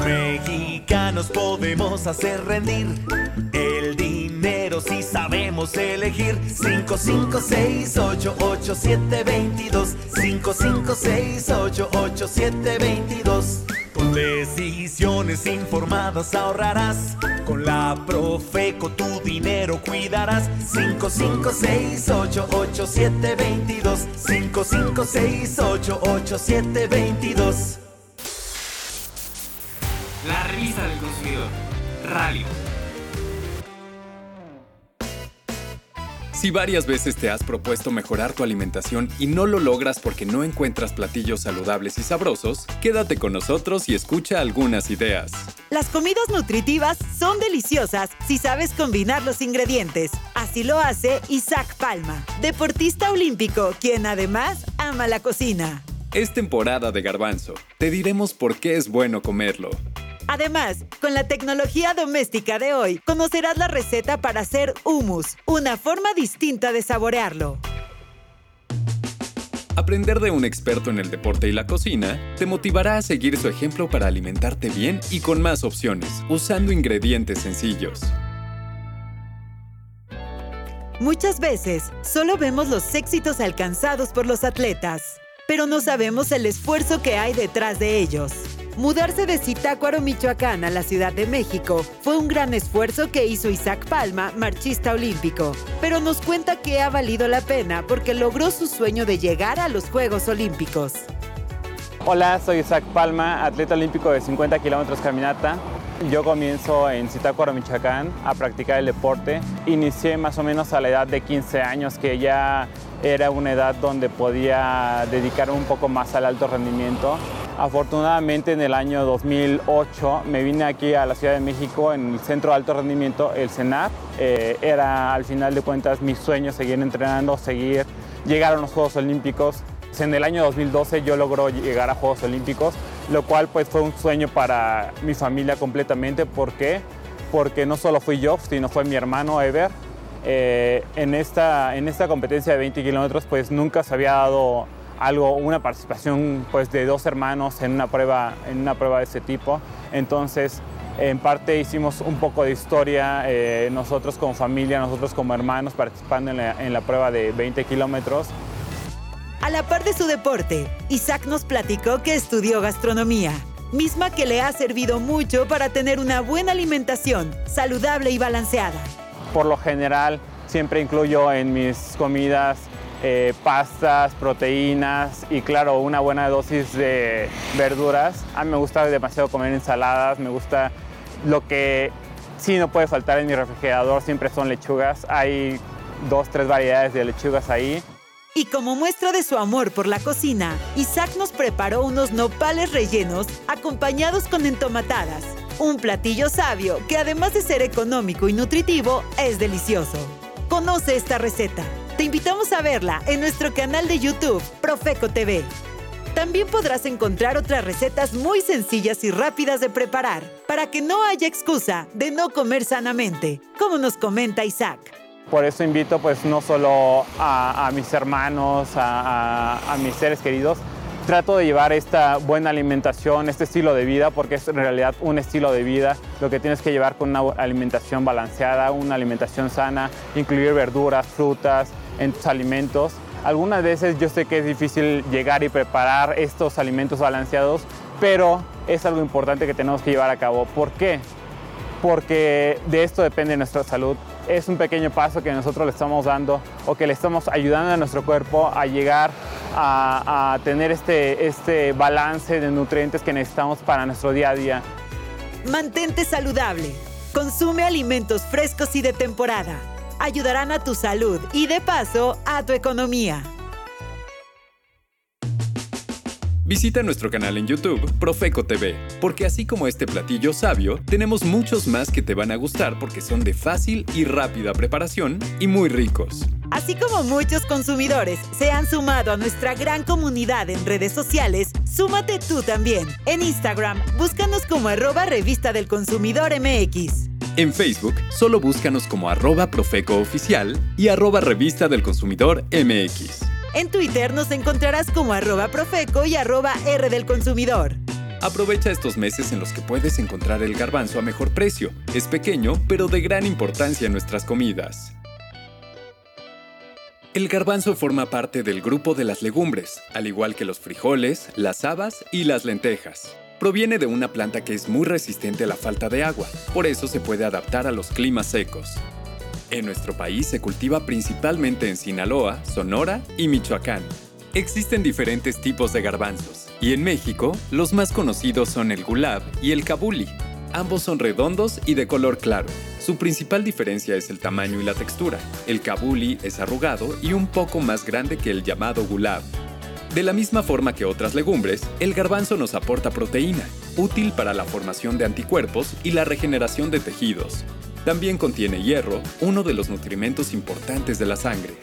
mexicanos podemos hacer rendir el dinero si sabemos elegir 55688722 55688722 con decisiones informadas ahorrarás. Con la Profeco tu dinero cuidarás. 55688722. 55688722. La revista del consumidor. Radio. Si varias veces te has propuesto mejorar tu alimentación y no lo logras porque no encuentras platillos saludables y sabrosos, quédate con nosotros y escucha algunas ideas. Las comidas nutritivas son deliciosas si sabes combinar los ingredientes. Así lo hace Isaac Palma, deportista olímpico, quien además ama la cocina. Es temporada de garbanzo. Te diremos por qué es bueno comerlo. Además, con la tecnología doméstica de hoy, conocerás la receta para hacer hummus, una forma distinta de saborearlo. Aprender de un experto en el deporte y la cocina te motivará a seguir su ejemplo para alimentarte bien y con más opciones, usando ingredientes sencillos. Muchas veces solo vemos los éxitos alcanzados por los atletas, pero no sabemos el esfuerzo que hay detrás de ellos. Mudarse de Zitácuaro, Michoacán a la Ciudad de México fue un gran esfuerzo que hizo Isaac Palma, marchista olímpico, pero nos cuenta que ha valido la pena porque logró su sueño de llegar a los Juegos Olímpicos. Hola, soy Isaac Palma, atleta olímpico de 50 kilómetros caminata. Yo comienzo en Zitácuaro, Michoacán, a practicar el deporte. Inicié más o menos a la edad de 15 años, que ya era una edad donde podía dedicarme un poco más al alto rendimiento. Afortunadamente en el año 2008 me vine aquí a la Ciudad de México en el Centro de Alto Rendimiento, el CENAR. Eh, era al final de cuentas mi sueño seguir entrenando, seguir llegar a los Juegos Olímpicos. En el año 2012 yo logró llegar a Juegos Olímpicos, lo cual pues fue un sueño para mi familia completamente. ¿Por qué? Porque no solo fui yo, sino fue mi hermano Ever. Eh, en, esta, en esta competencia de 20 kilómetros pues nunca se había dado algo, una participación pues, de dos hermanos en una, prueba, en una prueba de ese tipo. Entonces, en parte hicimos un poco de historia, eh, nosotros como familia, nosotros como hermanos participando en la, en la prueba de 20 kilómetros. A la par de su deporte, Isaac nos platicó que estudió gastronomía, misma que le ha servido mucho para tener una buena alimentación, saludable y balanceada. Por lo general, siempre incluyo en mis comidas eh, pastas, proteínas y claro, una buena dosis de verduras. A mí me gusta demasiado comer ensaladas, me gusta lo que sí no puede faltar en mi refrigerador, siempre son lechugas. Hay dos, tres variedades de lechugas ahí. Y como muestra de su amor por la cocina, Isaac nos preparó unos nopales rellenos acompañados con entomatadas. Un platillo sabio que además de ser económico y nutritivo, es delicioso. Conoce esta receta. Te invitamos a verla en nuestro canal de YouTube, Profeco TV. También podrás encontrar otras recetas muy sencillas y rápidas de preparar, para que no haya excusa de no comer sanamente, como nos comenta Isaac. Por eso invito pues no solo a, mis hermanos, a, a mis seres queridos, trato de llevar esta buena alimentación, este estilo de vida, porque es en realidad un estilo de vida, lo que tienes que llevar con una alimentación balanceada, una alimentación sana, incluir verduras, frutas, en tus alimentos. Algunas veces yo sé que es difícil llegar y preparar estos alimentos balanceados, pero es algo importante que tenemos que llevar a cabo. ¿Por qué? Porque de esto depende nuestra salud. Es un pequeño paso que nosotros le estamos dando o que le estamos ayudando a nuestro cuerpo a llegar a, tener este, este balance de nutrientes que necesitamos para nuestro día a día. Mantente saludable. Consume alimentos frescos y de temporada ayudarán a tu salud y de paso a tu economía. Visita nuestro canal en YouTube, Profeco TV, porque así como este platillo sabio, tenemos muchos más que te van a gustar porque son de fácil y rápida preparación y muy ricos. Así como muchos consumidores se han sumado a nuestra gran comunidad en redes sociales, súmate tú también. En Instagram, búscanos como arroba revista del consumidor MX. En Facebook, solo búscanos como arroba Profeco Oficial y arroba Revista del Consumidor MX. En Twitter nos encontrarás como arroba Profeco y arroba R del Consumidor. Aprovecha estos meses en los que puedes encontrar el garbanzo a mejor precio. Es pequeño, pero de gran importancia en nuestras comidas. El garbanzo forma parte del grupo de las legumbres, al igual que los frijoles, las habas y las lentejas. Proviene de una planta que es muy resistente a la falta de agua, por eso se puede adaptar a los climas secos. En nuestro país se cultiva principalmente en Sinaloa, Sonora y Michoacán. Existen diferentes tipos de garbanzos, y en México los más conocidos son el gulab y el kabuli. Ambos son redondos y de color claro. Su principal diferencia es el tamaño y la textura. El kabuli es arrugado y un poco más grande que el llamado gulab. De la misma forma que otras legumbres, el garbanzo nos aporta proteína, útil para la formación de anticuerpos y la regeneración de tejidos. También contiene hierro, uno de los nutrimentos importantes de la sangre.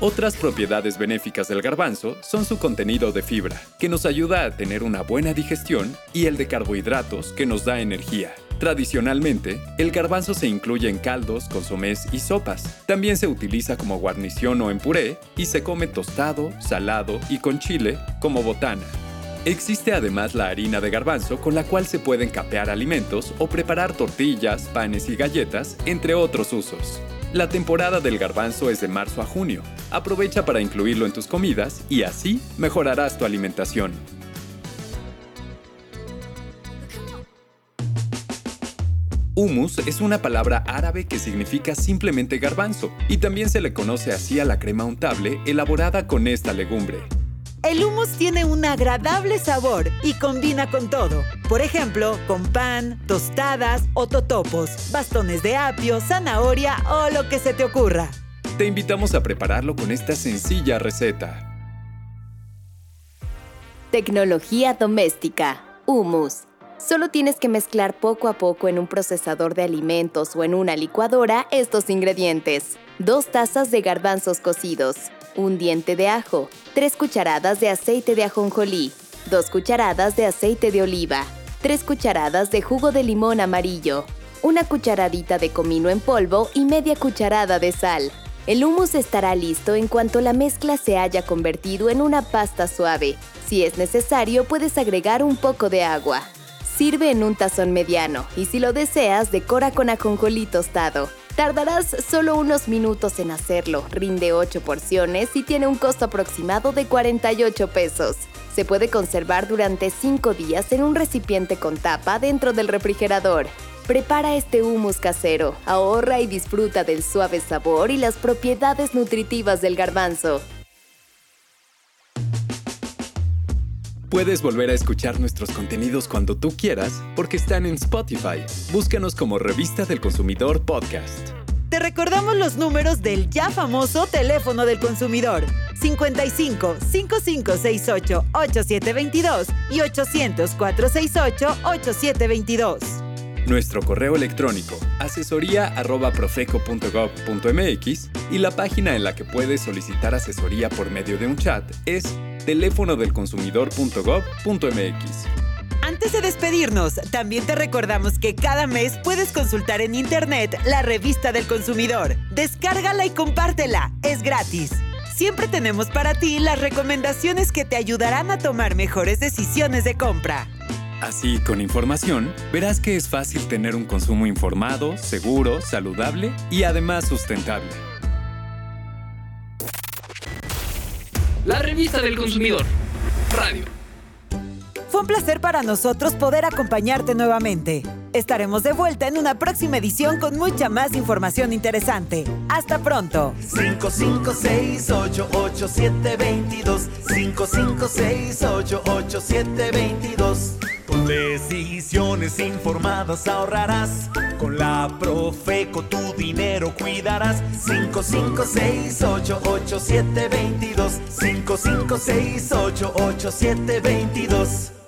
Otras propiedades benéficas del garbanzo son su contenido de fibra, que nos ayuda a tener una buena digestión, y el de carbohidratos, que nos da energía. Tradicionalmente, el garbanzo se incluye en caldos, consomés y sopas. También se utiliza como guarnición o en puré y se come tostado, salado y con chile como botana. Existe además la harina de garbanzo con la cual se pueden capear alimentos o preparar tortillas, panes y galletas, entre otros usos. La temporada del garbanzo es de marzo a junio. Aprovecha para incluirlo en tus comidas y así mejorarás tu alimentación. Humus es una palabra árabe que significa simplemente garbanzo y también se le conoce así a la crema untable elaborada con esta legumbre. El hummus tiene un agradable sabor y combina con todo. Por ejemplo, con pan, tostadas o totopos, bastones de apio, zanahoria o lo que se te ocurra. Te invitamos a prepararlo con esta sencilla receta. Tecnología doméstica. Humus. Solo tienes que mezclar poco a poco en un procesador de alimentos o en una licuadora estos ingredientes. Dos tazas de garbanzos cocidos, un diente de ajo, 3 cucharadas de aceite de ajonjolí, 2 cucharadas de aceite de oliva, 3 cucharadas de jugo de limón amarillo, una cucharadita de comino en polvo y media cucharada de sal. El hummus estará listo en cuanto la mezcla se haya convertido en una pasta suave. Si es necesario, puedes agregar un poco de agua. Sirve en un tazón mediano y si lo deseas, decora con ajonjolí tostado. Tardarás solo unos minutos en hacerlo, rinde 8 porciones y tiene un costo aproximado de 48 pesos. Se puede conservar durante 5 días en un recipiente con tapa dentro del refrigerador. Prepara este hummus casero, ahorra y disfruta del suave sabor y las propiedades nutritivas del garbanzo. Puedes volver a escuchar nuestros contenidos cuando tú quieras porque están en Spotify. Búscanos como Revista del Consumidor Podcast. Te recordamos los números del ya famoso teléfono del consumidor 55 5568 8722 y 800 468 8722. Nuestro correo electrónico asesoría@profeco.gov.mx y la página en la que puedes solicitar asesoría por medio de un chat es teléfono del consumidor.gov.mx. Antes de despedirnos, también te recordamos que cada mes puedes consultar en internet la revista del consumidor. Descárgala y compártela, es gratis. Siempre tenemos para ti las recomendaciones que te ayudarán a tomar mejores decisiones de compra. Así, con información, verás que es fácil tener un consumo informado, seguro, saludable y además sustentable. La revista del consumidor. Radio. Fue un placer para nosotros poder acompañarte nuevamente. Estaremos de vuelta en una próxima edición con mucha más información interesante. Hasta pronto. 55688722 55688722 Con decisiones informadas ahorrarás. Con la Profeco tu dinero cuidarás. 55688722. 55688722.